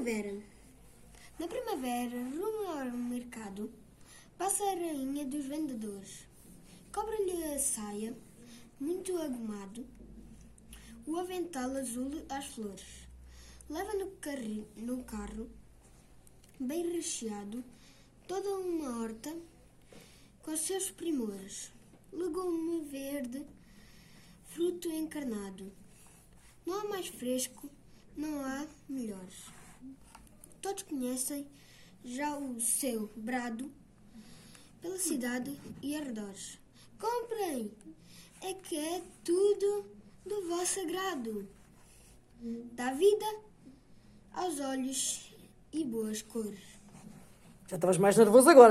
Primavera. Na primavera, rumo ao mercado, passa a rainha dos vendedores. Cobre-lhe a saia, muito agumado, o avental azul às flores. Leva no, carri- no carro, bem recheado, toda uma horta com seus primores. Legume verde, fruto encarnado. Não há mais fresco, não há melhores. Todos conhecem já o seu brado pela cidade e arredores. Comprem! É que é tudo do vosso agrado. Dá vida aos olhos e boas cores. Já estavas mais nervoso agora.